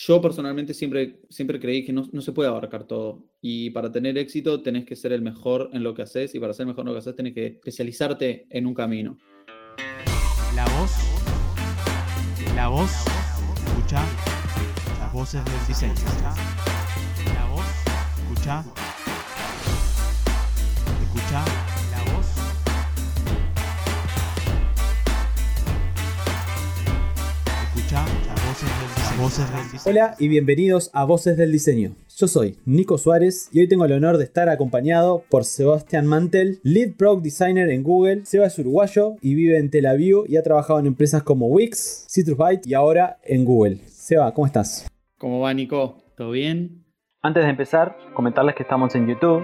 yo personalmente siempre, siempre creí que no, se puede abarcar todo. Y para tener éxito tenés que ser el mejor en lo que haces y para ser mejor en lo que haces tenés que especializarte en un camino. La voz. La voz. Escucha las voces del diseño. La voz. Escucha Hola y bienvenidos a Voces del Diseño. Yo soy Nico Suárez y hoy tengo el honor de estar acompañado por Sebastián Mantel, Lead Product Designer en Google. Seba es uruguayo y vive en Tel Aviv y ha trabajado en empresas como Wix, CitrusByte y ahora en Google. Seba, ¿cómo estás? ¿Cómo va Nico? ¿Todo bien? Antes de empezar, comentarles que estamos en YouTube,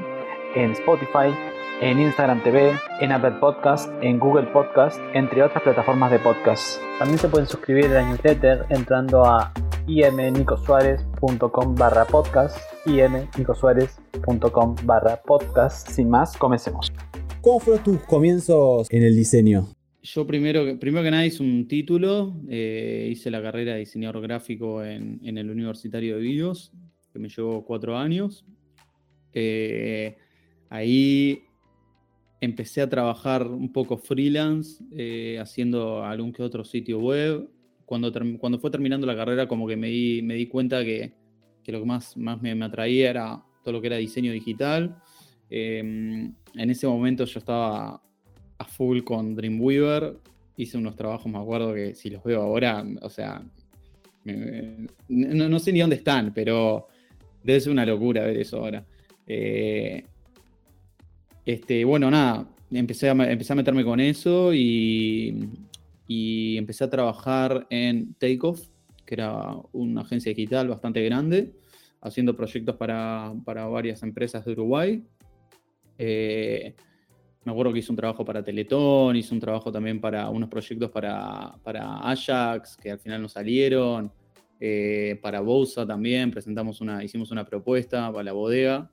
en Spotify, en Instagram TV, en Apple Podcast, en Google Podcast, entre otras plataformas de podcast. También se pueden suscribir a la newsletter entrando a imnicosuárez.com barra podcast, imnicosuárez.com barra podcast. Sin más, comencemos. ¿Cómo fueron tus comienzos en el diseño? Yo primero, primero que nada hice un título, eh, hice la carrera de diseñador gráfico en, el Universitario de Vídeos, que me llevó cuatro años. Eh, ahí empecé a trabajar un poco freelance, eh, haciendo algún que otro sitio web. Cuando, cuando fue terminando la carrera, como que me di, me di cuenta que, lo que más, más me, atraía era todo lo que era diseño digital. Em, en ese momento yo estaba a full con Dreamweaver. Hice unos trabajos, me acuerdo que si los veo ahora, o sea, no, sé ni dónde están, pero debe ser una locura ver eso ahora. Eh, este, bueno, nada, empecé a, meterme con eso y, empecé a trabajar en Takeoff, que era una agencia digital bastante grande, haciendo proyectos para, varias empresas de Uruguay. Eh, me acuerdo que hice un trabajo para Teletón, hice un trabajo también para unos proyectos para, Ajax, que al final no salieron. Eh, para Bosa también presentamos una, hicimos una propuesta para la bodega.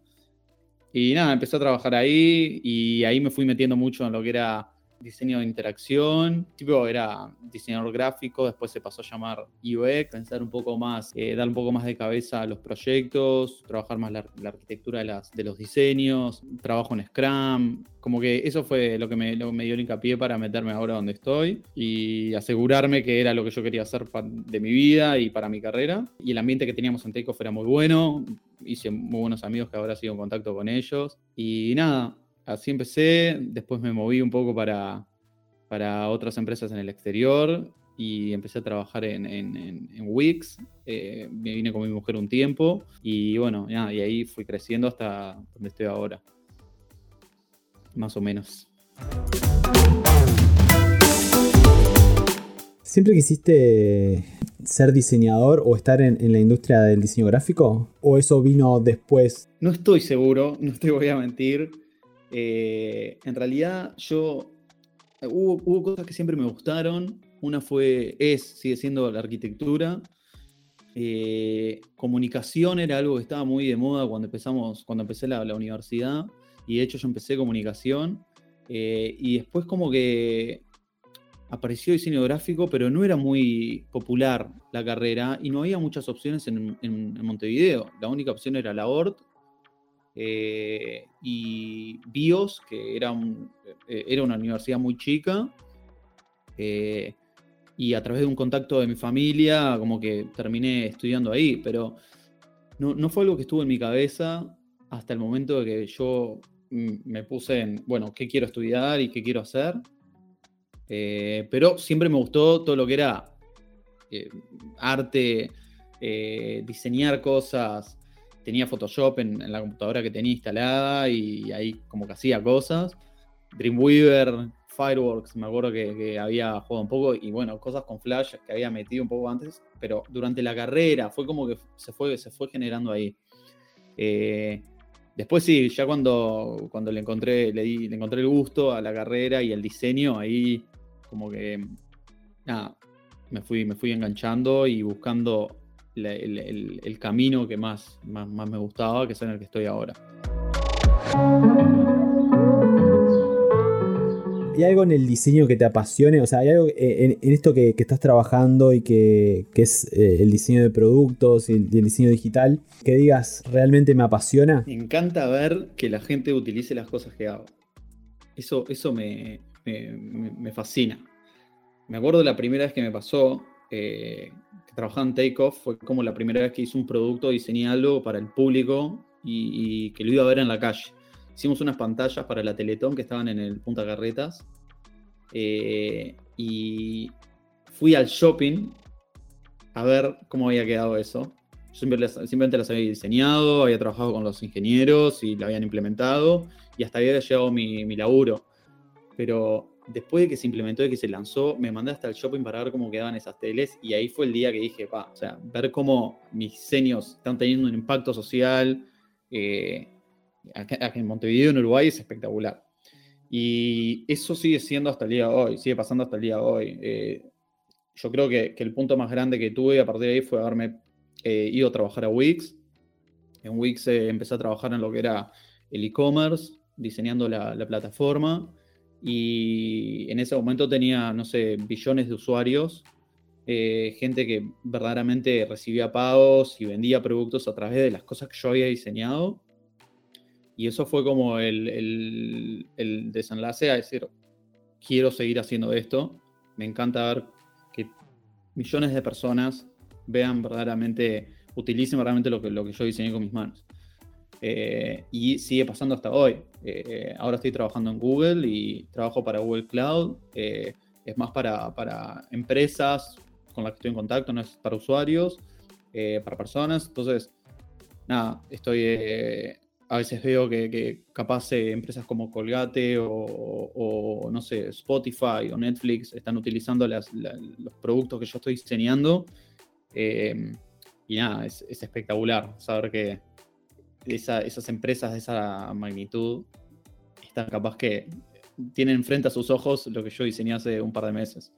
Y nada, empecé a trabajar ahí y ahí me fui metiendo mucho en lo que era diseño de interacción, tipo era diseñador gráfico, después se pasó a llamar UX, pensar un poco más, eh, dar un poco más de cabeza a los proyectos, trabajar más la, arquitectura de, las, de los diseños, trabajo en Scrum, como que eso fue lo que, me, me dio el hincapié para meterme ahora donde estoy y asegurarme que era lo que yo quería hacer de mi vida y para mi carrera. Y el ambiente que teníamos en Takeoff era muy bueno, hice muy buenos amigos que ahora sigo en contacto con ellos. Y nada, así empecé, después me moví un poco para, para otras empresas en el exterior y empecé a trabajar en, en, Wix, eh, me vine con mi mujer un tiempo y bueno, y ahí fui creciendo hasta donde estoy ahora, más o menos. ¿Siempre quisiste ser diseñador o estar en, en, la industria del diseño gráfico? ¿O eso vino después? No estoy seguro, no te voy a mentir. Eh, en realidad yo, hubo, cosas que siempre me gustaron. Una fue, es, sigue siendo la arquitectura. Eh, comunicación era algo que estaba muy de moda cuando empezamos, cuando empecé la, universidad. Y de hecho yo empecé comunicación. Eh, y después como que apareció diseño gráfico, pero no era muy popular la carrera y no había muchas opciones en, en Montevideo. La única opción era la ORT eh, y BIOS, que era, eh, era una universidad muy chica, eh, y a través de un contacto de mi familia, como que terminé estudiando ahí, pero no, fue algo que estuvo en mi cabeza hasta el momento de que yo me puse en, bueno, qué quiero estudiar y qué quiero hacer, pero siempre me gustó todo lo que era arte, diseñar cosas, tenía Photoshop en, la computadora que tenía instalada y ahí como que hacía cosas. Dreamweaver, Fireworks, me acuerdo que, había jugado un poco y bueno, cosas con Flash que había metido un poco antes, pero durante la carrera fue como que se fue, se fue generando ahí. Eh, después sí, ya cuando, cuando le encontré, le, di, le encontré el gusto a la carrera y el diseño, ahí como que nada, me fui, me fui enganchando y buscando el, camino que más, más, me gustaba, que es en el que estoy ahora. ¿Hay algo en el diseño que te apasione? O sea, ¿hay algo en, esto que, estás trabajando y que, es eh, el diseño de productos y el, diseño digital que digas realmente me apasiona? Me encanta ver que la gente utilice las cosas que hago. Eso, eso me, me, fascina. Me acuerdo la primera vez que me pasó, eh, que trabajaba en Takeoff, fue como la primera vez que hice un producto, diseñé algo para el público y que lo iba a ver en la calle hicimos unas pantallas para la Teletón que estaban en el Punta Carretas. Eh, y fui al shopping a ver cómo había quedado eso. Yo simplemente las había diseñado, había trabajado con los ingenieros y lo habían implementado y hasta había llegado mi, mi laburo. Pero después de que se implementó y que se lanzó, me mandé hasta el shopping para ver cómo quedaban esas teles y ahí fue el día que dije, va, o sea, ver cómo mis diseños están teniendo un impacto social, eh, en Montevideo, en Uruguay, es espectacular. Y eso sigue siendo hasta el día de hoy, sigue pasando hasta el día de hoy. Eh, yo creo que, el punto más grande que tuve a partir de ahí fue haberme eh, ido a trabajar a Wix. En Wix eh, empecé a trabajar en lo que era el e-commerce, diseñando la, plataforma. Y en ese momento tenía, no sé, billones de usuarios, gente que verdaderamente recibía pagos y vendía productos a través de las cosas que yo había diseñado. Y eso fue como el, desenlace a decir, quiero seguir haciendo esto. Me encanta ver que millones de personas vean verdaderamente, utilicen verdaderamente lo que, lo que yo diseñé con mis manos. Eh, y sigue pasando hasta hoy. Eh, ahora estoy trabajando en Google y trabajo para Google Cloud. Eh, es más para, para, empresas con las que estoy en contacto, no es para usuarios, para personas. Entonces, nada, estoy a veces veo que, capaz eh, empresas como Colgate o, no sé, Spotify o Netflix están utilizando los productos que yo estoy diseñando. Eh, y nada, es, espectacular saber que esas empresas de esa magnitud están capaz que tienen frente a sus ojos lo que yo diseñé hace un par de meses.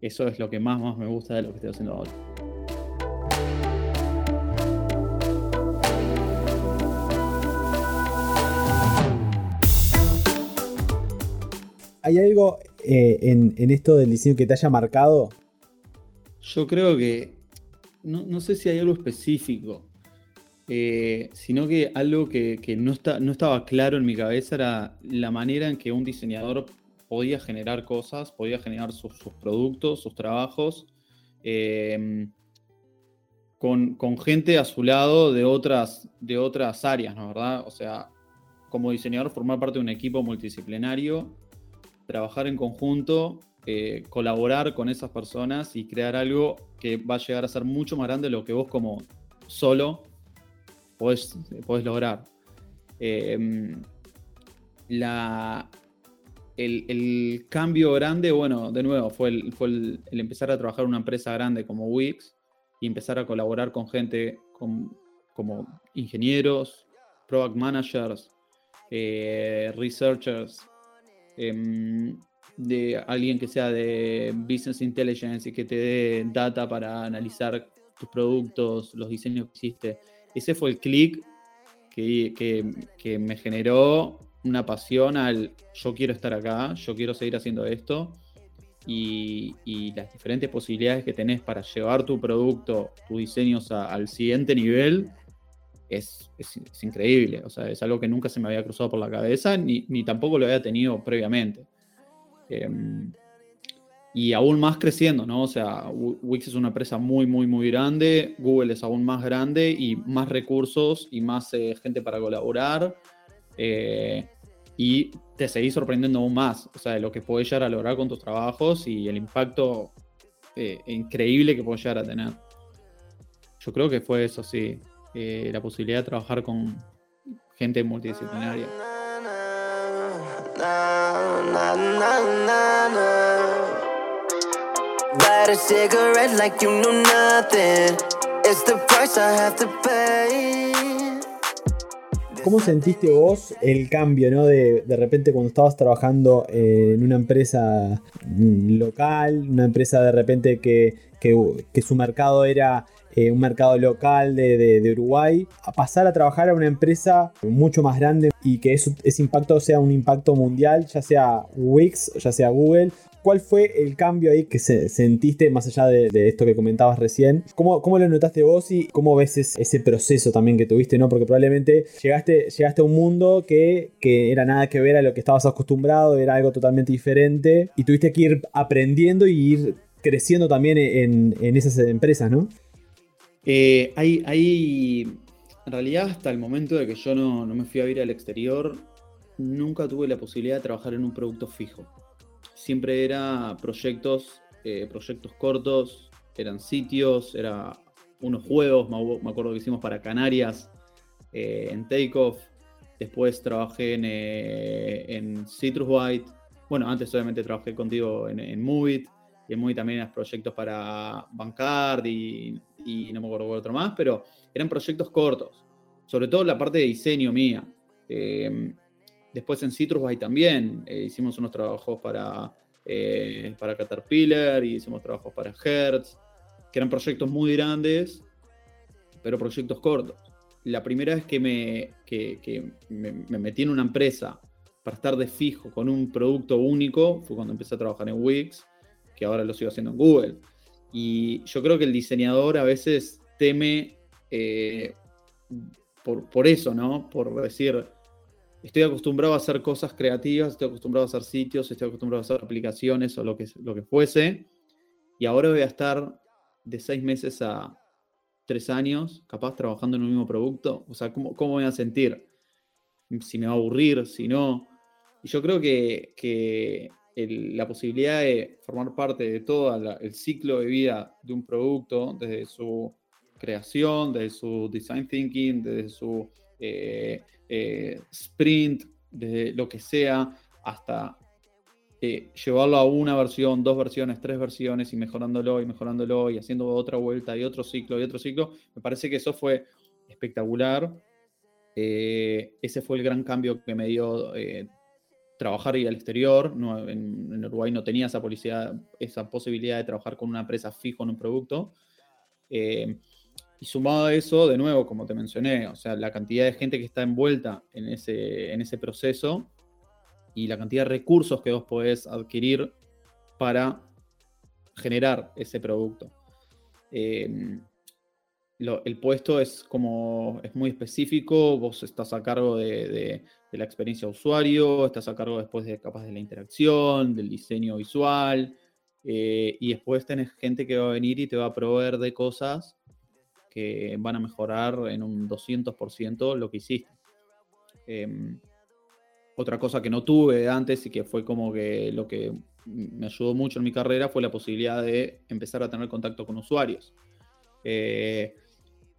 Eso es lo que más, más me gusta de lo que estoy haciendo ahora. ¿Hay algo eh, en, esto del diseño que te haya marcado? Yo creo que, no, sé si hay algo específico, eh, sino que algo que, no, está, no estaba claro en mi cabeza era la manera en que un diseñador podía generar cosas, podía generar sus, productos, sus trabajos, eh, con, gente a su lado de otras, de otras áreas, ¿no? ¿Verdad? O sea, como diseñador formar parte de un equipo multidisciplinario trabajar en conjunto, eh, colaborar con esas personas y crear algo que va a llegar a ser mucho más grande de lo que vos como solo podés, lograr. Eh, la, el, cambio grande, bueno, de nuevo, fue, el, fue el, empezar a trabajar en una empresa grande como Wix y empezar a colaborar con gente como ingenieros, product managers, eh, researchers, Em, de alguien que sea de Business Intelligence y que te dé data para analizar tus productos, los diseños que hiciste. Ese fue el clic que, me generó una pasión al yo quiero estar acá, yo quiero seguir haciendo esto. Y, las diferentes posibilidades que tenés para llevar tu producto, tus diseños al siguiente nivel, es, increíble. O sea, es algo que nunca se me había cruzado por la cabeza, ni, tampoco lo había tenido previamente. Em, y aún más creciendo, ¿no? O sea, Wix es una empresa muy, muy, muy grande, Google es aún más grande y más recursos y más eh, gente para colaborar. Eh, y te seguís sorprendiendo aún más, o sea, de lo que puedes llegar a lograr con tus trabajos y el impacto eh, increíble que puedes llegar a tener. Yo creo que fue eso, sí. La posibilidad de trabajar con gente multidisciplinaria. ¿Cómo sentiste vos el cambio, ¿no? De, de repente cuando estabas trabajando en una empresa local, una empresa de repente que, que, que su mercado era eh, un mercado local de, de- de Uruguay, a pasar a trabajar a una empresa mucho más grande y que eso- ese impacto sea un impacto mundial, ya sea Wix, ya sea Google. ¿Cuál fue el cambio ahí que se- sentiste más allá de, esto que comentabas recién? ¿Cómo, lo notaste vos y cómo ves es- ese proceso también que tuviste? ¿no? Porque probablemente llegaste, llegaste a un mundo que, que era nada que ver a lo que estabas acostumbrado, era algo totalmente diferente y tuviste que ir aprendiendo y ir creciendo también en, en esas empresas, ¿no? Eh, hay, en realidad, hasta el momento de que yo no, no me fui a vivir al exterior, nunca tuve la posibilidad de trabajar en un producto fijo. Siempre era proyectos, eh, proyectos cortos, eran sitios, era unos juegos, me, acu- me acuerdo que hicimos para Canarias eh, en Takeoff. Después trabajé en, eh, en Citrus White. Bueno, antes obviamente trabajé contigo en, en Movit. Y en Movit también eran proyectos para Bancard y, y no me acuerdo cuál otro más, pero eran proyectos cortos. Sobre todo la parte de diseño mía. Después en Citrus White también eh, hicimos unos trabajos para, eh, para Caterpillar y hicimos trabajos para Hertz, que eran proyectos muy grandes, pero proyectos cortos. La primera vez que me, que, me metí en una empresa para estar de fijo con un producto único fue cuando empecé a trabajar en Wix, que ahora lo sigo haciendo en Google. Y yo creo que el diseñador a veces teme eh, por, por eso, ¿no? Por decir, estoy acostumbrado a hacer cosas creativas, estoy acostumbrado a hacer sitios, estoy acostumbrado a hacer aplicaciones o lo que, lo que fuese, y ahora voy a estar de seis meses a tres años, capaz trabajando en un mismo producto. O sea, ¿cómo, cómo voy a sentir? Si me va a aburrir, si no. Y yo creo que, que la posibilidad de formar parte de todo el ciclo de vida de un producto, desde su creación, desde su design thinking, desde su eh, eh, sprint, desde lo que sea, hasta eh, llevarlo a una versión, dos versiones, tres versiones y mejorándolo y mejorándolo y haciendo otra vuelta y otro ciclo y otro ciclo, me parece que eso fue espectacular. Eh, ese fue el gran cambio que me dio trabajar y al exterior. En, Uruguay no tenía esa, esa posibilidad de trabajar con una empresa fijo en un producto. Y sumado a eso, de nuevo, como te mencioné, o sea, la cantidad de gente que está envuelta en ese, en ese proceso y la cantidad de recursos que vos podés adquirir para generar ese producto. Lo- el puesto es como es muy específico, vos estás a cargo de, de- la experiencia usuario, estás a cargo después de capaz de la interacción, del diseño visual, eh, y después tenés gente que va a venir y te va a proveer de cosas que van a mejorar en un 200% lo que hiciste. Em, otra cosa que no tuve antes y que fue como que lo que me ayudó mucho en mi carrera fue la posibilidad de empezar a tener contacto con usuarios. Eh,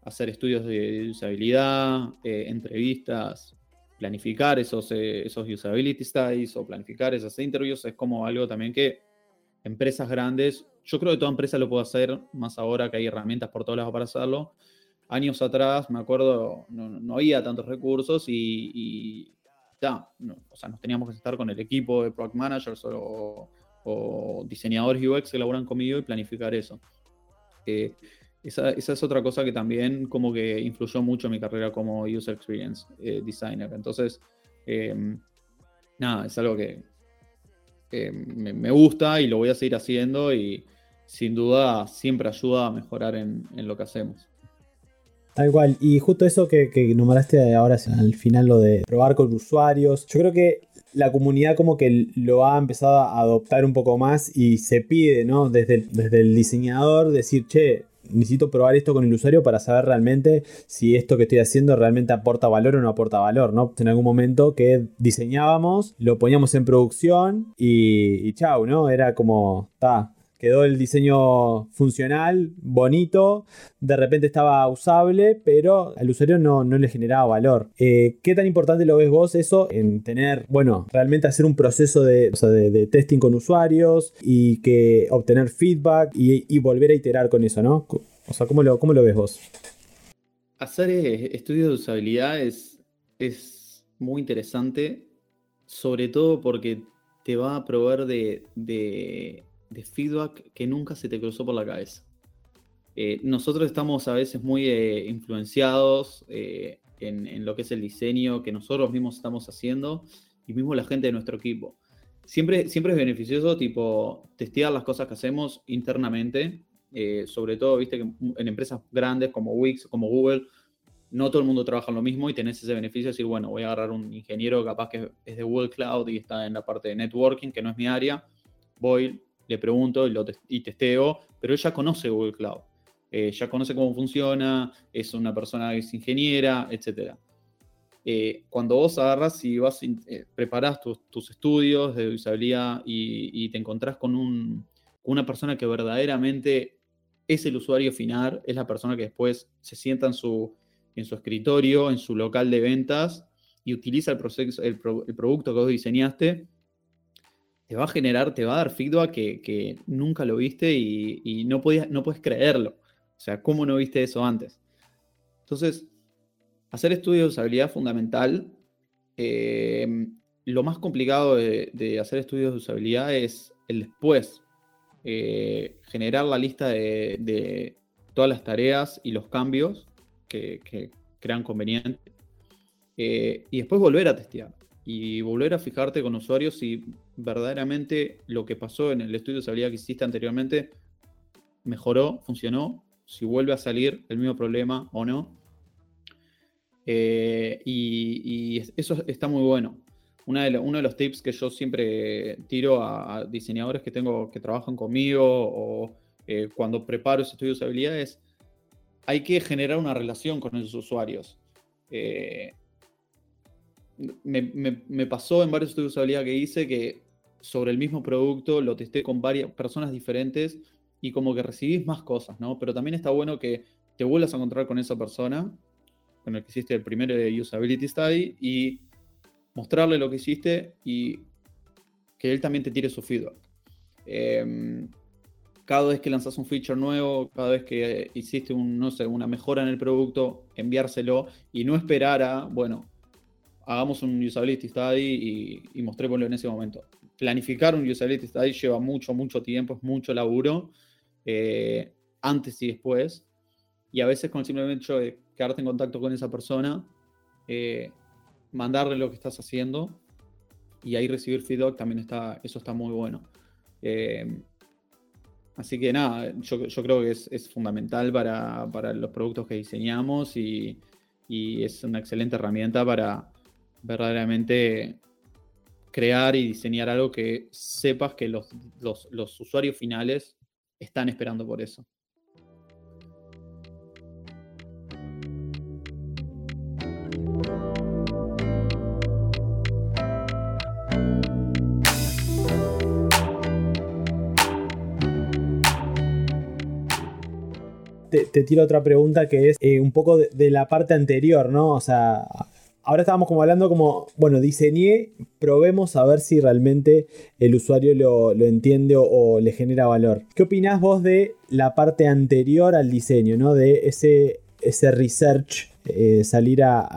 hacer estudios de usabilidad, eh, entrevistas, planificar esos, eh, esos usability studies o planificar esas interviews es como algo también que empresas grandes, yo creo que toda empresa lo puede hacer, más ahora que hay herramientas por todos lados para hacerlo. Años atrás, me acuerdo, no, no había tantos recursos y, y ta, no, o sea, nos teníamos que estar con el equipo de product managers o, o diseñadores UX que laburan conmigo y planificar eso. Esa, esa es otra cosa que también como que influyó mucho en mi carrera como user experience eh, designer. Entonces, eh, nada, es algo que, me gusta y lo voy a seguir haciendo y sin duda siempre ayuda a mejorar en, lo que hacemos. Tal cual, y justo eso que, nombraste ahora al final, lo de probar con usuarios, yo creo que la comunidad como que lo ha empezado a adoptar un poco más y se pide, ¿no? Desde el, desde el diseñador decir, che, necesito probar esto con el usuario para saber realmente si esto que estoy haciendo realmente aporta valor o no aporta valor, ¿no? En algún momento que diseñábamos, lo poníamos en producción y, y chau, ¿no? Era como, ta, quedó el diseño funcional, bonito, de repente estaba usable, pero al usuario no, no le generaba valor. Eh, ¿Qué tan importante lo ves vos eso en tener, bueno, realmente hacer un proceso de, de, testing con usuarios y que obtener feedback y, volver a iterar con eso, ¿no? O sea, ¿cómo lo, cómo lo ves vos? Hacer estudios de usabilidad es, es muy interesante, sobre todo porque te va a proveer de de feedback que nunca se te cruzó por la cabeza. eh, nosotros estamos a veces muy eh, influenciados eh, en, en lo que es el diseño que nosotros mismos estamos haciendo y mismo la gente de nuestro equipo. Siempre, siempre es beneficioso, tipo, testear las cosas que hacemos internamente, eh, sobre todo, viste, que en empresas grandes como Wix, como Google, no todo el mundo trabaja lo mismo y tenés ese beneficio de decir, bueno, voy a agarrar un ingeniero capaz que es de Google Cloud y está en la parte de networking, que no es mi área, voy, le pregunto y, lo tes- y testeo, pero él ya conoce Google Cloud, eh, ya conoce cómo funciona, es una persona que es ingeniera, etcétera. Eh, cuando vos agarras y vas, eh, preparás tus, tus estudios de usabilidad y, te encontrás con, un, una persona que verdaderamente es el usuario final, es la persona que después se sienta en su, en su escritorio, en su local de ventas y utiliza el, proceso, el, pro- el producto que vos diseñaste, te va a generar, te va a dar feedback que, que nunca lo viste y, y no, podías, no puedes creerlo. O sea, ¿cómo no viste eso antes? Entonces, hacer estudios de usabilidad fundamental. Eh, lo más complicado de, hacer estudios de usabilidad es el después. Eh, generar la lista de, de todas las tareas y los cambios que, que crean conveniente. Eh, y después volver a testear. Y volver a fijarte con usuarios si verdaderamente lo que pasó en el estudio de usabilidad que hiciste anteriormente mejoró, funcionó, si vuelve a salir el mismo problema o no. Eh, y, y es- eso está muy bueno. Una de uno de los tips que yo siempre tiro a, diseñadores que tengo que trabajan conmigo o eh, cuando preparo ese estudio de usabilidad es hay que generar una relación con esos usuarios. Eh, me- me pasó en varios estudios de usabilidad que hice que sobre el mismo producto lo testé con varias personas diferentes y como que recibís más cosas, ¿no? Pero también está bueno que te vuelvas a encontrar con esa persona con el que hiciste el primer eh, usability study y mostrarle lo que hiciste y que él también te tire su feedback. Em, cada vez que lanzas un feature nuevo, cada vez que hiciste una mejora en el producto, enviárselo y no esperar a, bueno, hagamos un usability study y, y mostrémoslo en ese momento. Planificar un usability study lleva mucho, mucho tiempo, es mucho laburo, eh, antes y después. Y a veces con el simple hecho de quedarte en contacto con esa persona, eh, mandarle lo que estás haciendo y ahí recibir feedback también está, eso está muy bueno. Eh, así que nada, yo, yo creo que es, es fundamental para, para los productos que diseñamos y, y es una excelente herramienta para verdaderamente crear y diseñar algo que sepas que los, los, usuarios finales están esperando por eso. te, te tiro otra pregunta que es eh, un poco de la parte anterior, ¿no? O sea, ahora estábamos como hablando como, bueno, diseñé, probemos a ver si realmente el usuario lo, lo entiende o, le genera valor. ¿Qué opinás vos de la parte anterior al diseño, ¿no? De ese, ese research, eh, salir a,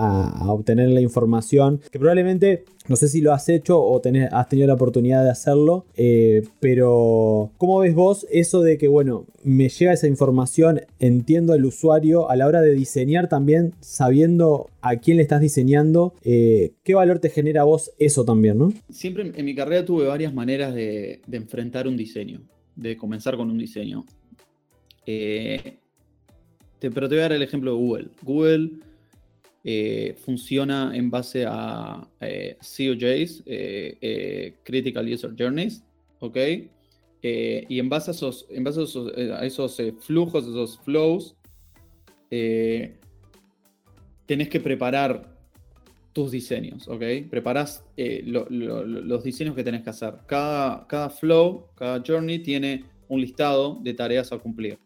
obtener la información, que probablemente, no sé si lo has hecho o tenés- has tenido la oportunidad de hacerlo, eh, pero ¿cómo ves vos eso de que, bueno, me llega esa información, entiendo al usuario a la hora de diseñar también, sabiendo a quién le estás diseñando, eh, qué valor te genera a vos eso también, ¿no? Siempre en- en mi carrera tuve varias maneras de, de enfrentar un diseño, de comenzar con un diseño. Eh, te- pero te voy a dar el ejemplo de Google. Google eh, funciona en base a eh, COJs, eh, Critical User Journeys, ¿ok? Y en base a esos, en base a esos, a esos, flujos, esos flows, tenés que preparar tus diseños, ¿ok? Preparás lo- lo- lo- los diseños que tenés que hacer. Cada, cada flow, cada journey tiene un listado de tareas a cumplir.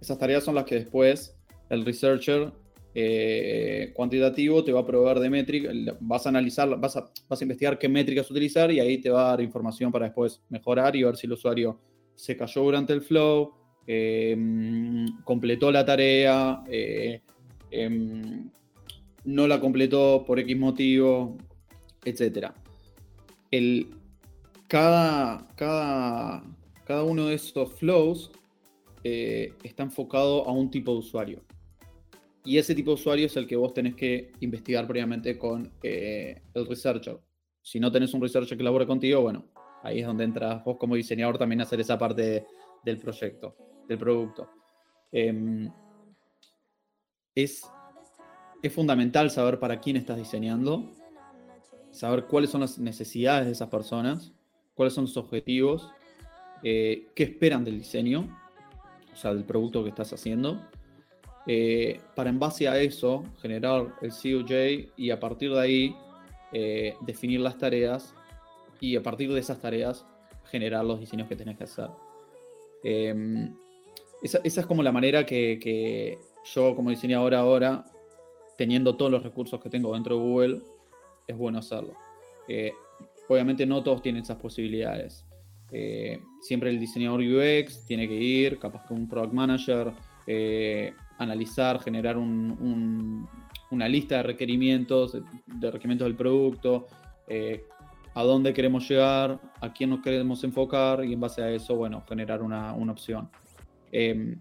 Esas tareas son las que después el researcher eh, cuantitativo te va a proveer de métricas, vas a analizar, vas a, vas a investigar qué métricas utilizar y ahí te va a dar información para después mejorar y ver si el usuario se cayó durante el flow, mm, completó la tarea, eh, em, no la completó por X motivo, etc. El, cada, cada, cada uno de esos flows eh, está enfocado a un tipo de usuario. Y ese tipo de usuario es el que vos tenés que investigar previamente con eh, el researcher. Si no tenés un researcher que labore contigo, bueno, ahí es donde entras vos como diseñador también a hacer esa parte del proyecto, del producto. Em, es, es fundamental saber para quién estás diseñando, saber cuáles son las necesidades de esas personas, cuáles son sus objetivos, eh, qué esperan del diseño, o sea, del producto que estás haciendo, eh, para en base a eso generar el COJ y a partir de ahí eh, definir las tareas y a partir de esas tareas generar los diseños que tenés que hacer. Em, esa, es como la manera que, yo como diseñador ahora, teniendo todos los recursos que tengo dentro de Google, es bueno hacerlo. Eh, obviamente no todos tienen esas posibilidades. Eh, siempre el diseñador UX tiene que ir, capaz que un product manager, eh, analizar, generar una lista de requerimientos, de requerimientos del producto, a dónde queremos llegar, a quién nos queremos enfocar y en base a eso, bueno, generar una, opción. Em,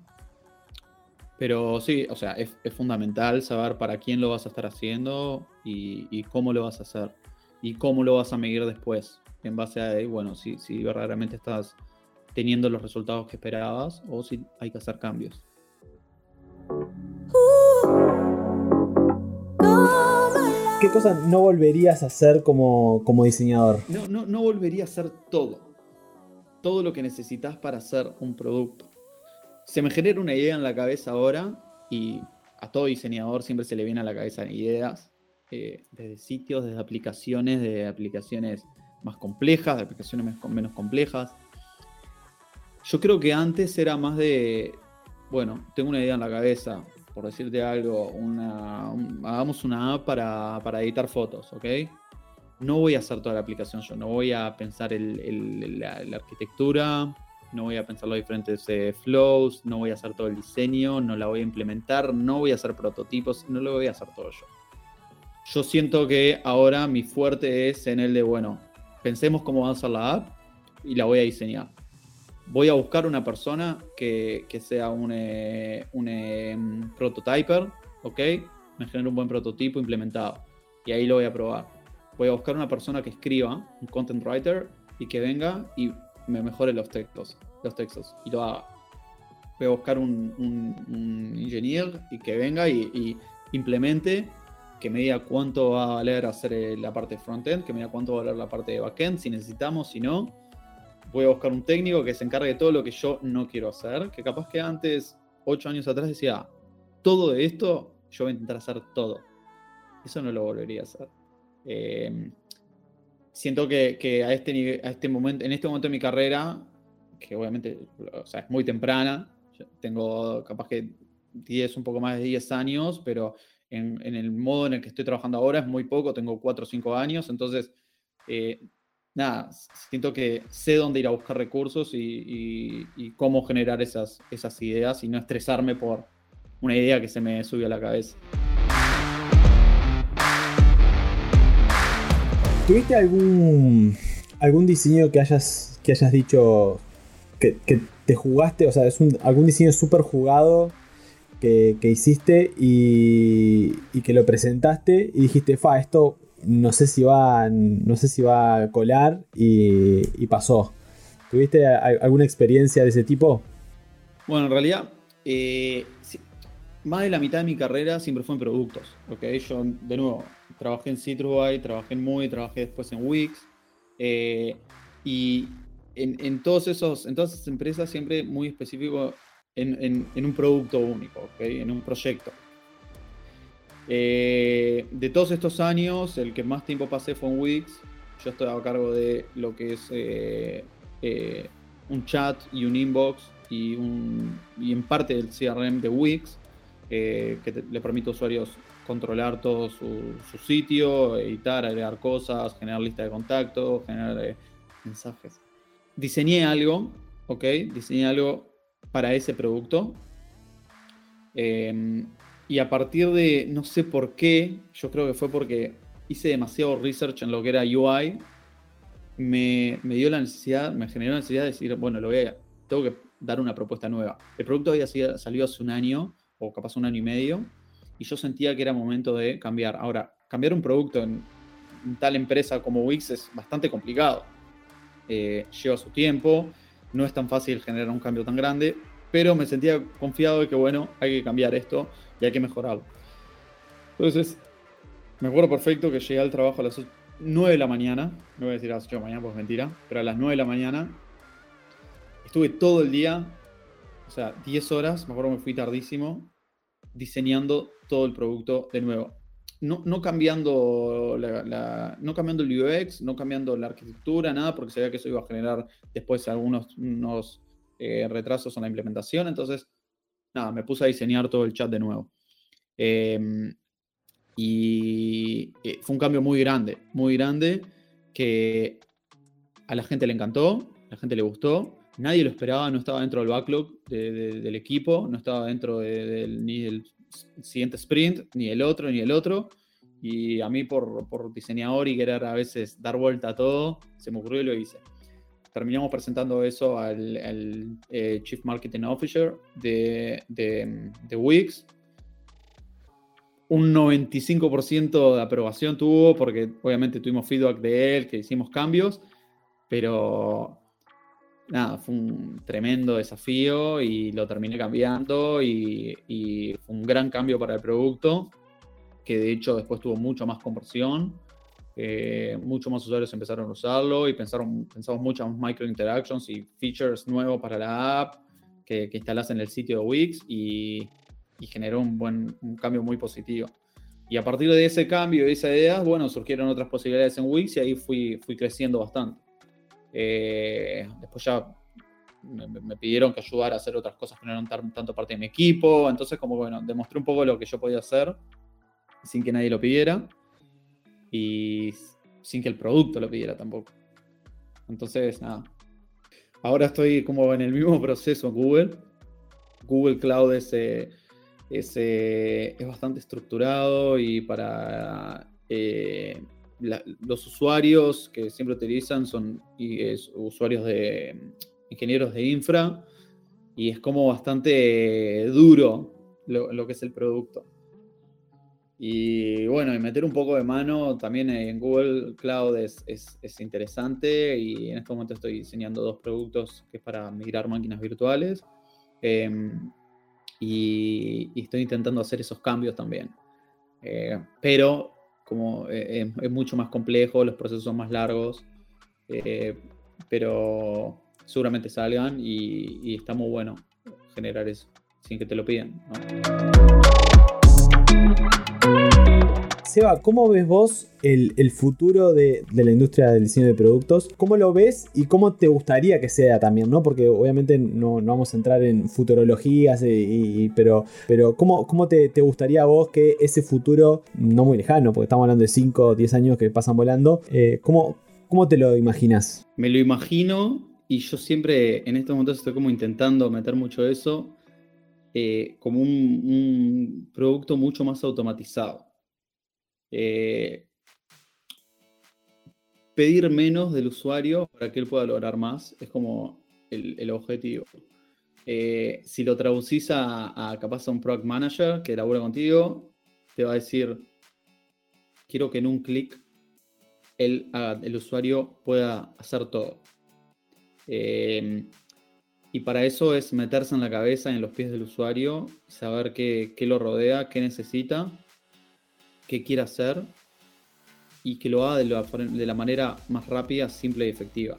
pero sí, o sea, es, fundamental saber para quién lo vas a estar haciendo y, cómo lo vas a hacer y cómo lo vas a medir después, en base a, bueno, si, si verdaderamente estás teniendo los resultados que esperabas o si hay que hacer cambios. ¿Qué cosas no volverías a hacer como, como diseñador? No, no, no volvería a hacer todo. Todo lo que necesitas para hacer un producto. Se me genera una idea en la cabeza ahora y a todo diseñador siempre se le viene a la cabeza ideas, eh, desde sitios, desde aplicaciones, de aplicaciones más complejas, de aplicaciones menos complejas. Yo creo que antes era más de, bueno, tengo una idea en la cabeza, por decirte algo, una, hagamos una app para, editar fotos, ¿ok? No voy a hacer toda la aplicación yo, no voy a pensar la, arquitectura, no voy a pensar los diferentes eh, flows, no voy a hacer todo el diseño, no la voy a implementar, no voy a hacer prototipos, no lo voy a hacer todo yo. Yo siento que ahora mi fuerte es en el de, bueno, pensemos cómo va a ser la app y la voy a diseñar voy a buscar una persona que, sea un, eh, un eh, prototyper, ¿ok? Me genera un buen prototipo implementado. Y ahí lo voy a probar. Voy a buscar una persona que escriba, un content writer, y que venga y me mejore los textos, los textos, y lo haga. Voy a buscar un, un, ingeniero y que venga y, implemente, que me diga cuánto va a valer hacer eh, la parte frontend, que me diga cuánto va a valer la parte de backend, si necesitamos, si no voy a buscar un técnico que se encargue de todo lo que yo no quiero hacer, que capaz que antes, ocho años atrás, decía, todo de esto, yo voy a intentar hacer todo. Eso no lo volvería a hacer. Em, siento que, a, este, a este momento, en este momento de mi carrera, que obviamente es muy temprana, tengo capaz que 10, un poco más de 10 años, pero en, el modo en el que estoy trabajando ahora es muy poco, tengo 4 o 5 años, entonces eh, nada, siento que sé dónde ir a buscar recursos y, cómo generar esas, esas ideas y no estresarme por una idea que se me subió a la cabeza. ¿Tuviste algún, algún diseño que hayas, que hayas dicho que, te jugaste? O sea, es algún diseño súper jugado que, hiciste y, que lo presentaste y dijiste, fa, esto no sé si va, no sé si va a colar y, pasó. ¿Tuviste alguna experiencia de ese tipo? Bueno, en realidad, eh, más de la mitad de mi carrera siempre fue en productos. ¿okay? Yo, de nuevo, trabajé en Citrus trabajé en Muy, trabajé después en Wix. Eh, y en, todos esos, en todas esas empresas siempre muy específico en, un producto único, ¿okay? en un proyecto. Eh, de todos estos años, el que más tiempo pasé fue en Wix. Yo estoy a cargo de lo que es eh, eh, un chat y un inbox y, un, y en parte del CRM de Wix, que le permite a usuarios controlar todo su, sitio, editar, agregar cosas, generar lista de contactos, generar mensajes. Diseñé algo, ¿ok? Diseñé algo para ese producto. Y a partir de, no sé por qué, yo creo que fue porque hice demasiado research en lo que era UI, me, dio la necesidad, me generó la necesidad de decir, bueno, lo voy a, tengo que dar una propuesta nueva. El producto había salido hace un año, o capaz un año y medio, y yo sentía que era momento de cambiar. Ahora, cambiar un producto en, en tal empresa como Wix es bastante complicado. Eh, lleva su tiempo, no es tan fácil generar un cambio tan grande, pero me sentía confiado de que, bueno, hay que cambiar esto y hay que mejorarlo. Entonces, me acuerdo perfecto que llegué al trabajo a las 9 de la mañana, no voy a decir a las 8 de la mañana, pues es mentira, pero a las 9 de la mañana estuve todo el día, o sea, 10 horas, me acuerdo que me fui tardísimo, diseñando todo el producto de nuevo. No, no cambiando la, no cambiando el UX, no cambiando la arquitectura, nada, porque sabía que eso iba a generar después algunos unos, eh, retrasos en la implementación. Entonces, nada, me puse a diseñar todo el chat de nuevo. Em, y eh, fue un cambio muy grande, muy grande, que a la gente le encantó, a la gente le gustó. Nadie lo esperaba, no estaba dentro del backlog de- de- del equipo, no estaba dentro de- ni del siguiente sprint, ni el otro, ni el otro. Y a mí, por, por diseñador y querer a veces dar vuelta a todo, se me ocurrió y lo hice. Terminamos presentando eso al, eh, Chief Marketing Officer de, de, de Wix. Un 95% de aprobación tuvo, porque obviamente tuvimos feedback de él, que hicimos cambios, pero nada, fue un tremendo desafío y lo terminé cambiando y, y fue un gran cambio para el producto, que de hecho después tuvo mucho más conversión, eh, muchos más usuarios empezaron a usarlo y pensaron, pensamos muchas más micro interactions y features nuevos para la app que, que instalás en el sitio de Wix y, y generó un buen un cambio muy positivo. Y a partir de ese cambio y esa idea, bueno, surgieron otras posibilidades en Wix y ahí fui, fui creciendo bastante. Eh, después ya me, pidieron que ayudara a hacer otras cosas que no eran tan- tanto parte de mi equipo. Entonces, como bueno, demostré un poco lo que yo podía hacer sin que nadie lo pidiera y sin que el producto lo pidiera tampoco. Entonces, nada. Ahora estoy como en el mismo proceso en Google. Google Cloud es, eh, es, eh, es bastante estructurado y para eh, la- los usuarios que siempre utilizan son y es- usuarios de mm, ingenieros de infra y es como bastante duro lo, lo que es el producto. Y bueno, y meter un poco de mano también en Google Cloud es, es- es interesante y en este momento estoy diseñando dos productos que es para migrar máquinas virtuales em, y, y estoy intentando hacer esos cambios también. Eh, pero como eh, es, mucho más complejo, los procesos son más largos, eh, pero seguramente salgan y, y está muy bueno generar eso sin que te lo pidan. ¿no? Seba, ¿cómo ves vos el, futuro de, la industria del diseño de productos? ¿Cómo lo ves y cómo te gustaría que sea también? ¿no? Porque obviamente no, vamos a entrar en futurologías, pero, ¿cómo, te, gustaría a vos que ese futuro, no muy lejano, porque estamos hablando de 5 o 10 años que pasan volando, eh, ¿cómo, ¿cómo te lo imaginas? Me lo imagino y yo siempre en estos momentos estoy como intentando meter mucho eso eh, como un producto mucho más automatizado. Eh, pedir menos del usuario para que él pueda lograr más es como el, objetivo. Eh, si lo traducís a, capaz a un product manager que elabora contigo, te va a decir, quiero que en un clic el, el usuario pueda hacer todo. Eh, y para eso es meterse en la cabeza, en los pies del usuario, saber qué, qué lo rodea, qué necesita, qué quiere hacer y que lo haga de la, manera más rápida, simple y efectiva.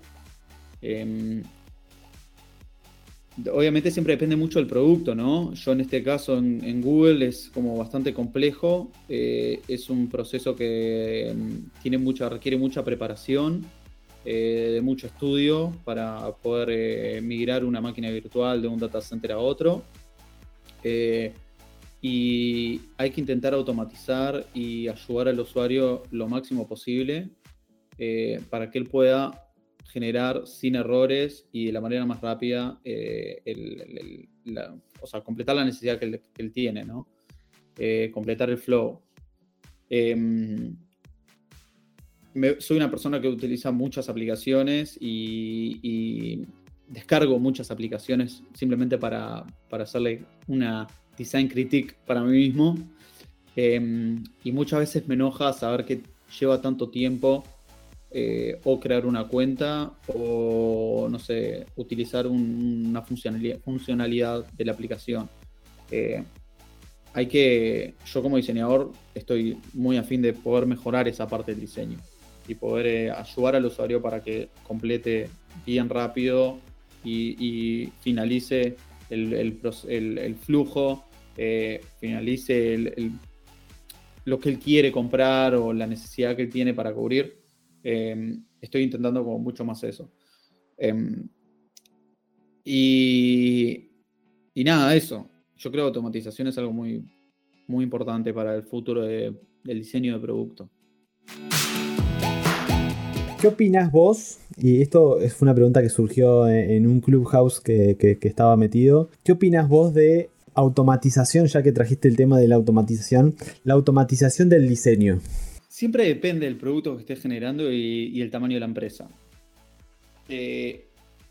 Em, obviamente siempre depende mucho del producto, ¿no? Yo en este caso en, en Google es como bastante complejo, eh, es un proceso que em, tiene mucha, requiere mucha preparación, eh, de mucho estudio para poder eh, migrar una máquina virtual de un data center a otro. Y hay que intentar automatizar y ayudar al usuario lo máximo posible eh, para que él pueda generar sin errores y de la manera más rápida, eh, o sea, completar la necesidad que él, tiene, ¿no? Eh, completar el flow. Em, soy una persona que utiliza muchas aplicaciones y, y descargo muchas aplicaciones simplemente para, para hacerle una design critique para mí mismo. Em, y muchas veces me enoja saber que lleva tanto tiempo eh, o crear una cuenta o, no sé, utilizar una funcionalidad, de la aplicación. Eh, hay que, yo como diseñador estoy muy a fin de poder mejorar esa parte del diseño y poder eh, ayudar al usuario para que complete bien rápido y, finalice el, flujo, finalice lo que él quiere comprar o la necesidad que él tiene para cubrir Em, estoy intentando como mucho más eso. Em, y, y nada, eso. Yo creo que automatización es algo muy, muy importante para el futuro del diseño de producto. ¿Qué opinas vos? Y esto es una pregunta que surgió en un clubhouse que, que, estaba metido. ¿Qué opinas vos de automatización, ya que trajiste el tema de la automatización? La automatización del diseño. Siempre depende del producto que estés generando y, el tamaño de la empresa. Eh,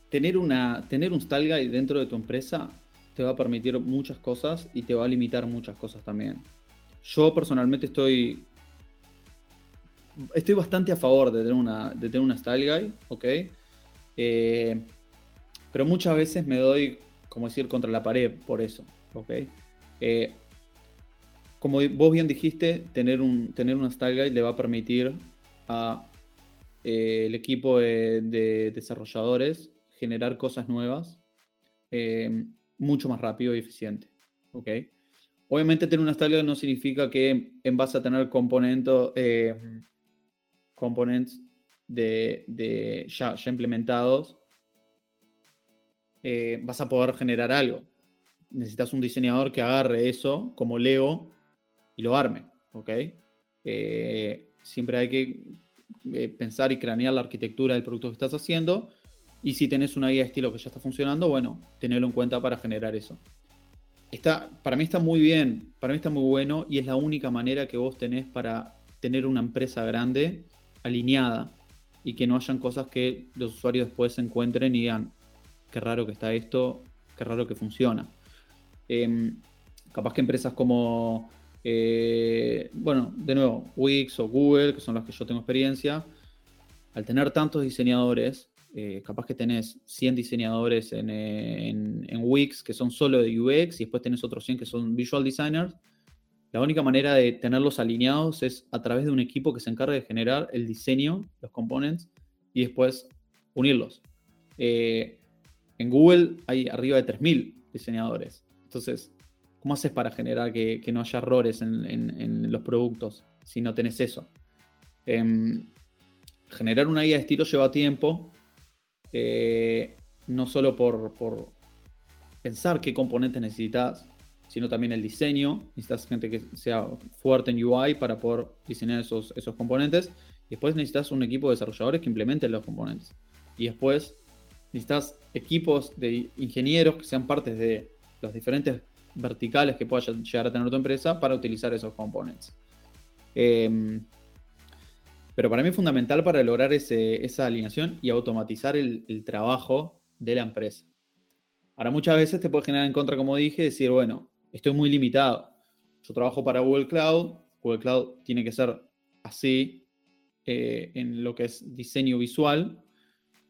tener, una, tener un style guide dentro de tu empresa te va a permitir muchas cosas y te va a limitar muchas cosas también. Yo personalmente estoy estoy bastante a favor de tener una, de tener una style guide, ¿ok? Eh, pero muchas veces me doy, como decir, contra la pared por eso, ¿ok? Eh, como vos bien dijiste, tener, un, tener una style guide le va a permitir al eh, equipo de, desarrolladores generar cosas nuevas mucho más rápido y eficiente. ¿okay? Obviamente tener una style guide no significa que en base a tener componentes, components de, ya, ya, implementados, vas a poder generar algo. Necesitas un diseñador que agarre eso como Lego y lo arme, ¿ok? Eh, siempre hay que eh, pensar y cranear la arquitectura del producto que estás haciendo y si tenés una guía de estilo que ya está funcionando, bueno, tenerlo en cuenta para generar eso. Está, para mí está muy bien, para mí está muy bueno y es la única manera que vos tenés para tener una empresa grande alineada y que no hayan cosas que los usuarios después se encuentren y digan, qué raro que está esto, qué raro que funciona. Em, capaz que empresas como eh, bueno, de nuevo, Wix o Google, que son las que yo tengo experiencia, al tener tantos diseñadores, eh, capaz que tenés 100 diseñadores en, Wix que son solo de UX y después tenés otros 100 que son visual designers, la única manera de tenerlos alineados es a través de un equipo que se encargue de generar el diseño, los components, y después unirlos. Eh, en Google hay arriba de 3.000 diseñadores. Entonces, ¿Cómo haces para generar que, no haya errores en, los productos si no tenés eso? Em, generar una guía de estilo lleva tiempo, eh, no solo por, pensar qué componentes necesitas, sino también el diseño. Necesitas gente que sea fuerte en UI para poder diseñar esos, esos componentes. Y después necesitas un equipo de desarrolladores que implementen los componentes. Y después necesitas equipos de ingenieros que sean partes de los diferentes verticales que pueda llegar a tener tu empresa para utilizar esos componentes. Em, pero para mí es fundamental para lograr esa alineación y automatizar el, trabajo de la empresa. Ahora muchas veces te puede generar en contra, como dije, decir, bueno, estoy muy limitado. Yo trabajo para Google Cloud, Google Cloud tiene que ser así eh, en lo que es diseño visual.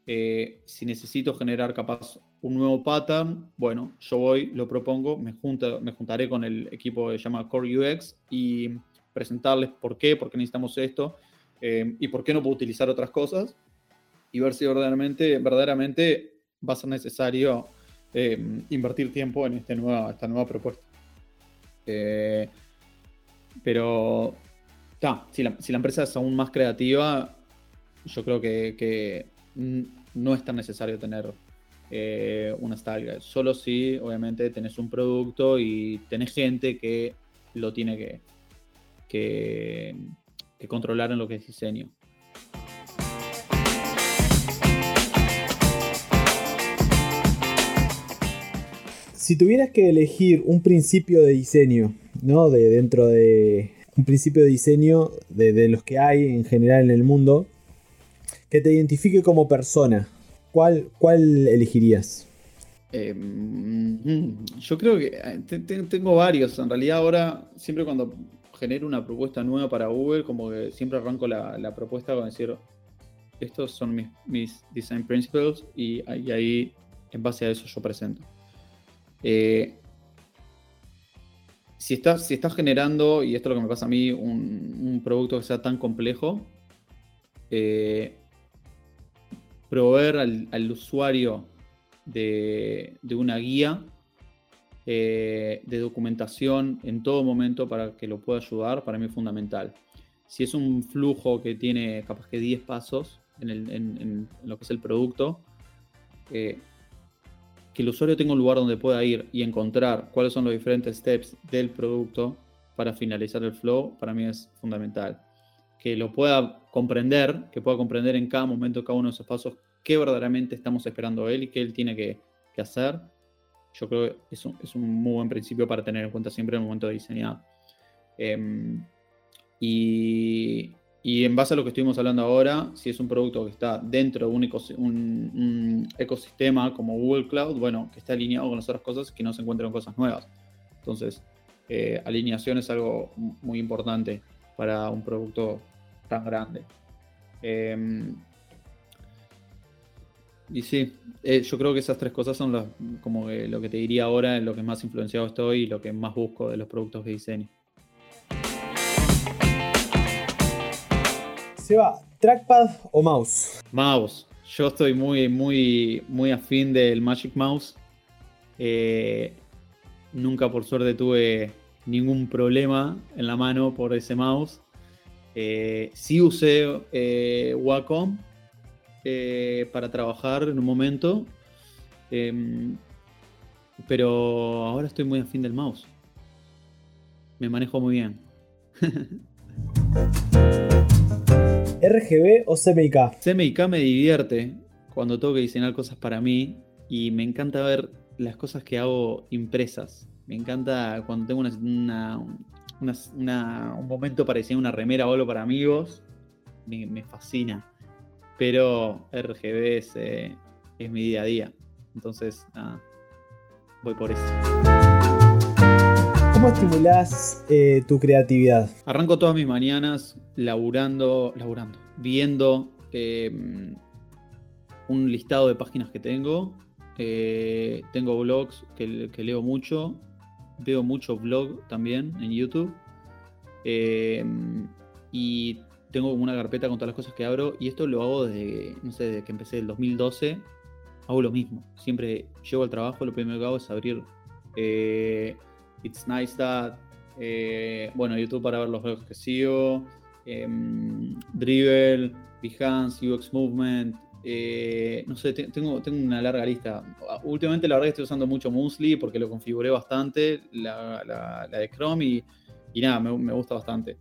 Eh, si necesito generar capaz un nuevo pattern, bueno, yo voy, lo propongo, me, me juntaré con el equipo que se llama Core UX y presentarles por qué, por qué necesitamos esto eh, y por qué no puedo utilizar otras cosas y ver si verdaderamente, verdaderamente va a ser necesario invertir tiempo en este esta nueva propuesta. Eh, pero, si, la, si, la, empresa es aún más creativa, yo creo que, no es tan necesario tener eh, una style Solo si, obviamente, tenés un producto y tenés gente que lo tiene que, controlar en lo que es diseño. Si tuvieras que elegir un principio de diseño, ¿no? De dentro de un principio de diseño de, los que hay en general en el mundo, que te identifique como persona, ¿cuál, cuál elegirías? Mm, yo creo que eh, te- te- tengo varios. En realidad ahora, siempre cuando genero una propuesta nueva para Google, como que siempre arranco la, propuesta con decir, estos son mis, design principles y, ahí, en base a eso, yo presento. Eh, si, estás, generando, y esto es lo que me pasa a mí, un, producto que sea tan complejo, eh, proveer al, usuario de, una guía eh, de documentación en todo momento para que lo pueda ayudar, para mí es fundamental. Si es un flujo que tiene capaz que 10 pasos en, lo que es el producto, que el usuario tenga un lugar donde pueda ir y encontrar cuáles son los diferentes steps del producto para finalizar el flow, para mí es fundamental. Que lo pueda comprender, que pueda comprender en cada momento, cada uno de esos pasos, qué verdaderamente estamos esperando él y qué él tiene que, que hacer. Yo creo que es un, es un muy buen principio para tener en cuenta siempre en el momento de diseñar. Em, y, y en base a lo que estuvimos hablando ahora, si es un producto que está dentro de un, ecos- un- un ecosistema como Google Cloud, bueno, que esté alineado con las otras cosas, que no se encuentren cosas nuevas. Entonces, eh, alineación es algo mu- muy importante para un producto tan grande. Em, y sí, eh, yo creo que esas tres cosas son como lo que te diría ahora, en lo que más influenciado estoy y lo que más busco de los productos que diseño. Seba, ¿trackpad o mouse? Mouse. Yo estoy muy, muy, muy afín del Magic Mouse. Eh, nunca por suerte tuve ningún problema en la mano por ese mouse. Eh, sí usé eh, Wacom eh, para trabajar en un momento. Em, pero ahora estoy muy afín del mouse. Me manejo muy bien. ¿RGB o CMYK? CMYK me divierte cuando tengo que diseñar cosas para mí y me encanta ver las cosas que hago impresas. Me encanta cuando tengo un momento para diseñar una remera o algo para amigos. Me, fascina. Pero RGB es, eh, es mi día a día. Entonces, voy por eso. ¿Cómo estimulás eh, tu creatividad? Arranco todas mis mañanas laburando, laburando, viendo eh, un listado de páginas que tengo. Eh, tengo blogs que, leo mucho. Veo mucho blog también en YouTube. Eh, y tengo una carpeta con todas las cosas que abro. Y esto lo hago desde, no sé, desde que empecé el 2012. Hago lo mismo. Siempre llego al trabajo, lo primero que hago es abrir eh, It's Nice That, eh, bueno, YouTube para ver los blogs que sigo, em, Dribble, Behance, UX Movement, eh, no sé, te- tengo, tengo una larga lista. Últimamente la verdad que estoy usando mucho Musli porque lo configuré bastante, la, la- la de Chrome y, y nada, me, me gusta bastante.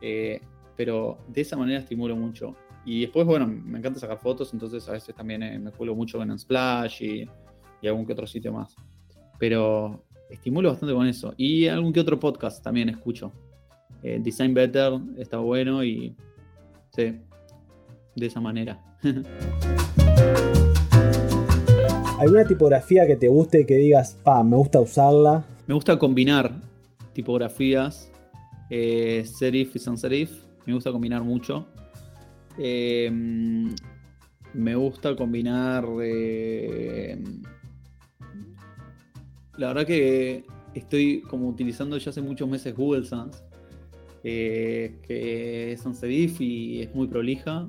Eh, pero de esa manera estimulo mucho. Y después, bueno, me encanta sacar fotos, entonces a veces también eh, me cuelo mucho en Splash y, y algún que otro sitio más. Pero estimulo bastante con eso. Y algún que otro podcast también escucho. Eh, Design Better está bueno y sí, de esa manera. ¿Alguna tipografía que te guste y que digas, pa, me gusta usarla? Me gusta combinar tipografías, eh, serif y sans serif. Me gusta combinar mucho. Eh, me gusta combinar. La verdad que estoy como utilizando ya hace muchos meses Google Sans, eh, que es sans serif y es muy prolija.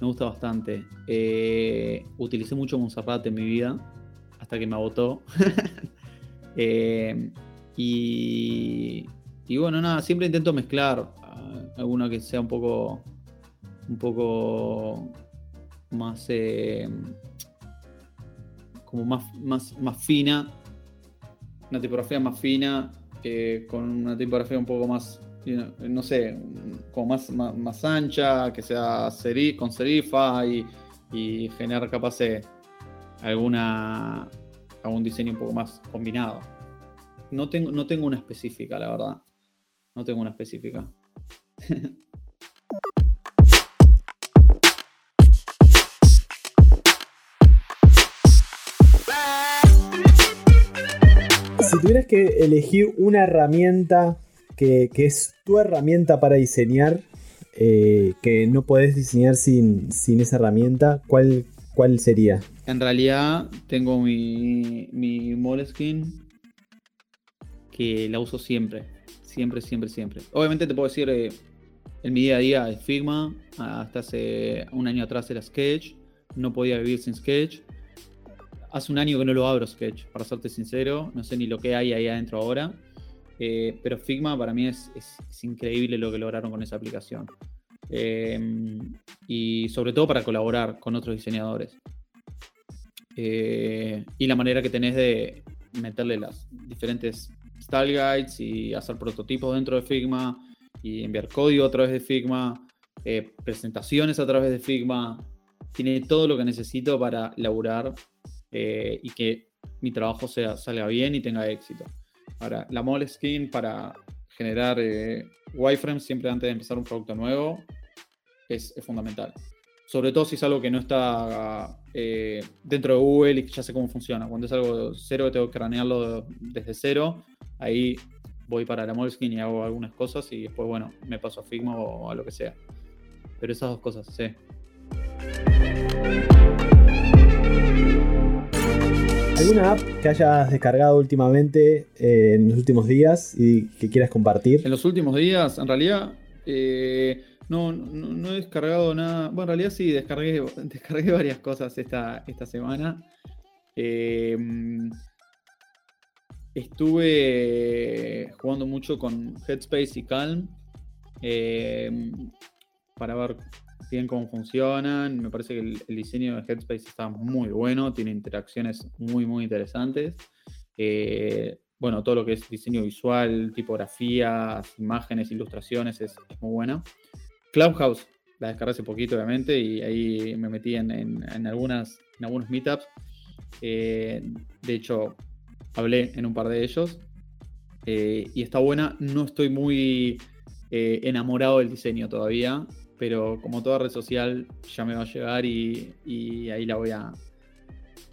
Me gusta bastante. Eh, utilicé mucho Monserrat en mi vida, hasta que me agotó. Eh, y, y bueno, nada, siempre intento mezclar ah, alguna que sea un poco, un poco más, como más, más, más fina, una tipografía más fina, eh, con una tipografía un poco más, no sé, como más, más, más ancha, que sea serif, con serifa y, generar capaz de alguna algún diseño un poco más combinado. No tengo, no tengo una específica, la verdad. No tengo una específica. Si tuvieras que elegir una herramienta que, es tu herramienta para diseñar, eh, que no podés diseñar sin, sin esa herramienta, ¿cuál, ¿cuál sería? En realidad tengo mi, mi Moleskine que la uso siempre. Siempre, siempre, siempre. Obviamente te puedo decir, eh, en mi día a día es Figma. Hasta hace un año atrás era Sketch. No podía vivir sin Sketch. Hace un año que no lo abro Sketch, para serte sincero. No sé ni lo que hay ahí adentro ahora. Eh, pero Figma para mí es, increíble lo que lograron con esa aplicación. Eh, y sobre todo para colaborar con otros diseñadores. y la manera que tenés de meterle las diferentes style guides y hacer prototipos dentro de Figma y enviar código a través de Figma, eh, presentaciones a través de Figma. Tiene todo lo que necesito para laburar eh, y que mi trabajo sea, salga bien y tenga éxito. Ahora, la Moleskine para generar eh, wireframes siempre antes de empezar un producto nuevo es, es fundamental. Sobre todo si es algo que no está eh, dentro de Google y que ya sé cómo funciona. Cuando es algo cero tengo que cranearlo desde cero, ahí voy para la Moleskine y hago algunas cosas y después, bueno, me paso a Figma o a lo que sea. Pero esas dos cosas, sí. ¿Alguna app que hayas descargado últimamente eh, en los últimos días y que quieras compartir? En los últimos días, en realidad, eh, no, no, he descargado nada. Bueno, en realidad sí, descargué, descargué varias cosas esta, esta semana. Eh, estuve jugando mucho con Headspace y Calm eh, para ver bien cómo funcionan. Me parece que el, diseño de Headspace está muy bueno, tiene interacciones muy, muy interesantes. Eh, bueno, todo lo que es diseño visual, tipografías, imágenes, ilustraciones es, muy bueno. Clubhouse, la descargué hace poquito, obviamente, y ahí me metí en, algunas, en algunos meetups. Eh, de hecho, hablé en un par de ellos. Eh, y está buena. No estoy muy enamorado del diseño todavía, pero como toda red social ya me va a llegar y, ahí la voy a,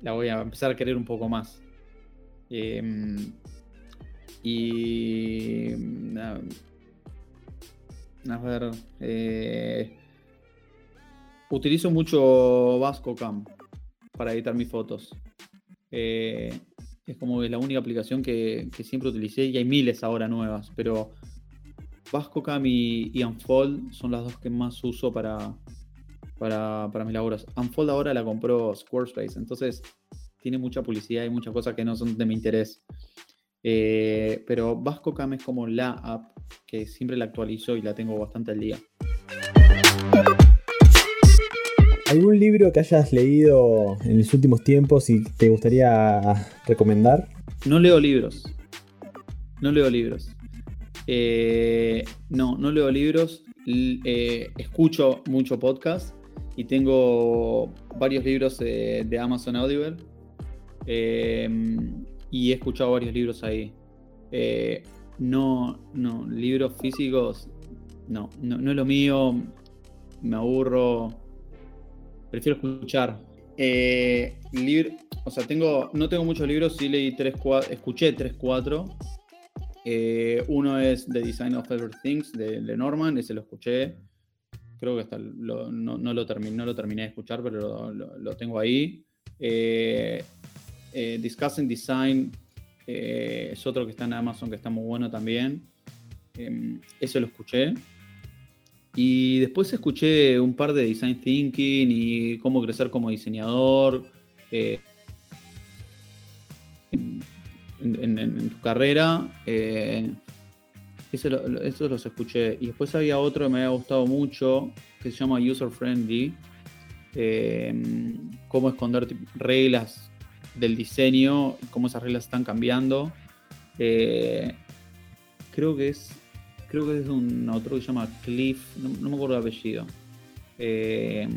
la voy a empezar a querer un poco más. Em, y a ver. Eh, utilizo mucho Vasco Cam para editar mis fotos. Eh, es como la única aplicación que, siempre utilicé y hay miles ahora nuevas, pero VascoCam y, y, Unfold son las dos que más uso para, para, mis laburos. Unfold ahora la compró Squarespace, entonces tiene mucha publicidad y muchas cosas que no son de mi interés. Eh, pero VascoCam es como la app que siempre la actualizo y la tengo bastante al día. ¿Algún libro que hayas leído en los últimos tiempos y te gustaría recomendar? No leo libros. No leo libros. Eh, no, no leo libros. Eh, escucho mucho podcast y tengo varios libros de Amazon Audible. Eh, y he escuchado varios libros ahí. Eh, no, no, libros físicos, no, no, es lo mío, me aburro, prefiero escuchar. Eh, o sea, tengo, no tengo muchos libros, sí leí tres, cuatro, escuché tres, cuatro. Eh, uno es The Design of Everything de, de Norman, ese lo escuché. Creo que hasta no, lo terminé, de escuchar, pero lo, tengo ahí. Eh, eh, Discussing Design es otro que está en Amazon que está muy bueno también. Eh, eso lo escuché. Y después escuché un par de Design Thinking y cómo crecer como diseñador en, tu carrera. Eso, eso, los escuché. Y después había otro que me había gustado mucho que se llama User Friendly. cómo esconder reglas del diseño cómo esas reglas están cambiando. Eh, creo que es creo que es un otro que se llama Cliff, no, me acuerdo el apellido. Eh,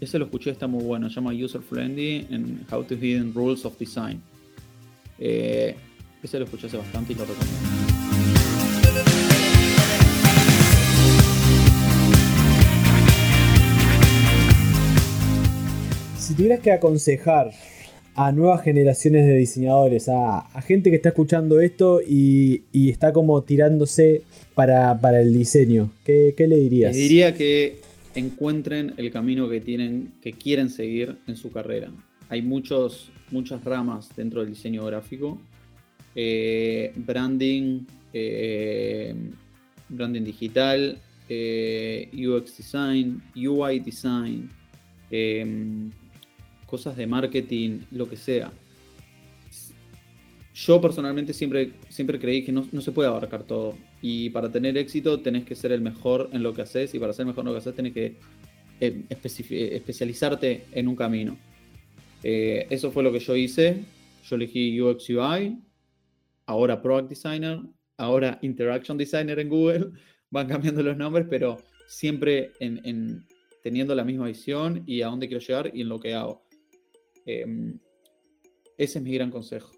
ese lo escuché, está muy bueno, se llama User Friendly and How to Hidden Rules of Design. Eh, ese lo escuché hace bastante y lo recomiendo. Si tuvieras que aconsejar a nuevas generaciones de diseñadores, a, a gente que está escuchando esto y, y está como tirándose para, para el diseño? ¿Qué, qué le dirías? Les diría que encuentren el camino que tienen, que quieren seguir en su carrera. Hay muchos, muchas ramas dentro del diseño gráfico. Eh, branding, eh, branding digital, eh, UX design, UI design, em, cosas de marketing, lo que sea. Yo personalmente siempre, siempre creí que no, no se puede abarcar todo. Y para tener éxito tenés que ser el mejor en lo que haces y para ser mejor en lo que haces tenés que especializarte en un camino. Eh, eso fue lo que yo hice. Yo elegí UX UI, ahora Product Designer, ahora Interaction Designer en Google. Van cambiando los nombres, pero siempre en, en teniendo la misma visión y a dónde quiero llegar y en lo que hago. Em, ese es mi gran consejo.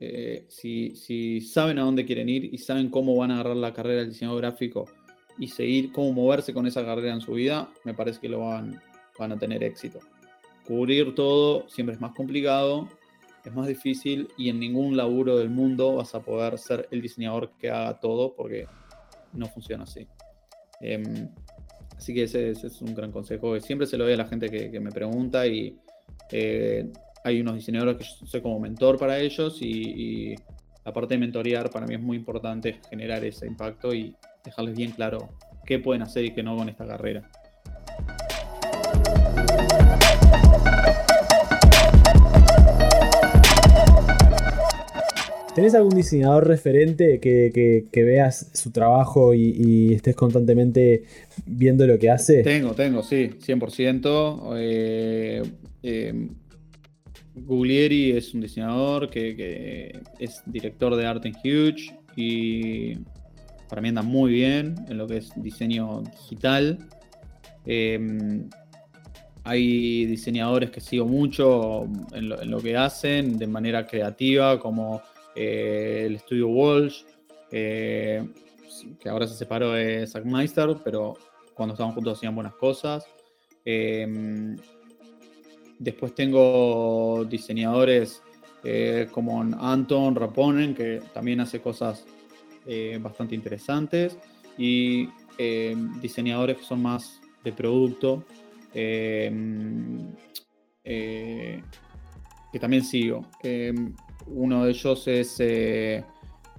Eh, si, si saben a dónde quieren ir y saben cómo van a agarrar la carrera del diseño gráfico y seguir, cómo moverse con esa carrera en su vida, me parece que lo van, van a tener éxito. Cubrir todo siempre es más complicado, es más difícil y en ningún laburo del mundo vas a poder ser el diseñador que haga todo porque no funciona así. Em, así que ese, es un gran consejo siempre se lo doy a la gente que, que me pregunta y eh, hay unos diseñadores que yo soy como mentor para ellos y, y la parte de mentorear para mí es muy importante generar ese impacto y dejarles bien claro qué pueden hacer y qué no con esta carrera. ¿Tenés algún diseñador referente que, que- veas su trabajo y, estés constantemente viendo lo que hace? Tengo, tengo, sí, 100%. Eh, eh, Guglieri es un diseñador que, es director de arte en Huge y para mí anda muy bien en lo que es diseño digital. Eh, hay diseñadores que sigo mucho en lo que hacen de manera creativa, como eh, el estudio Walsh, eh, que ahora se separó de Zack Meister, pero cuando estaban juntos hacían buenas cosas. Eh, después tengo diseñadores como Anton Raponen, que también hace cosas bastante interesantes. Y diseñadores que son más de producto, que también sigo. Uno de ellos es, eh,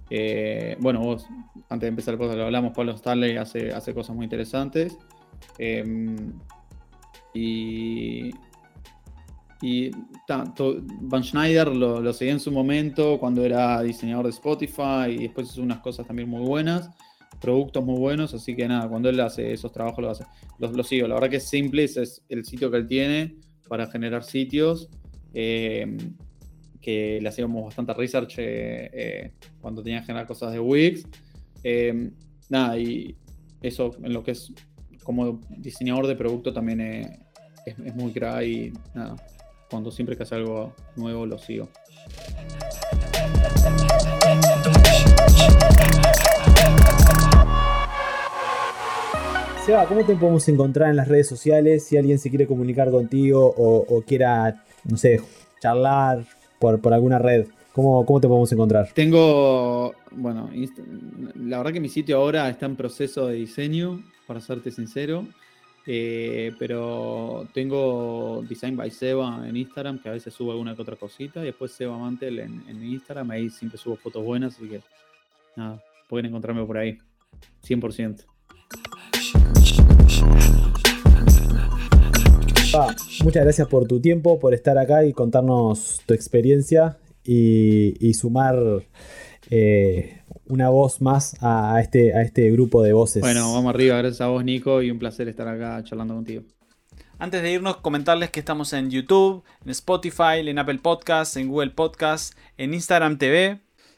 eh, bueno, antes de empezar el podcast lo hablamos, Pablo Stanley hace, hace cosas muy interesantes. Eh, y y Van Schneider lo, lo en su momento cuando era diseñador de Spotify y después hizo unas cosas también muy buenas, productos muy buenos, así que nada, cuando él hace esos trabajos lo hace. Sigo, la verdad que es simple, es el sitio que él tiene para generar sitios, eh, que le hacíamos bastante research eh, eh, cuando tenía que generar cosas de Wix. Eh, nada, y eso en lo que es como diseñador de producto también eh, es, muy crack y nada, cuando siempre que hace algo nuevo lo sigo. Seba, ¿cómo te podemos encontrar en las redes sociales si alguien se quiere comunicar contigo o, o quiera, no sé, charlar por, alguna red? ¿Cómo, ¿Cómo te podemos encontrar? Tengo, bueno, la verdad que mi sitio ahora está en proceso de diseño, para serte sincero, eh, pero tengo Design by Seba en Instagram, que a veces subo alguna que otra cosita, y después Seba Mantel en, en Instagram, ahí siempre subo fotos buenas, así que nada, pueden encontrarme por ahí, 100%. Muchas gracias por tu tiempo, por estar acá y contarnos tu experiencia y, y sumar eh, una voz más a, a este, a este grupo de voces. Bueno, vamos arriba, gracias a vos Nico, y un placer estar acá charlando contigo. Antes de irnos, comentarles que estamos en YouTube, en Spotify, en Apple Podcasts, en Google Podcasts, en Instagram TV.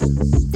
Thank you.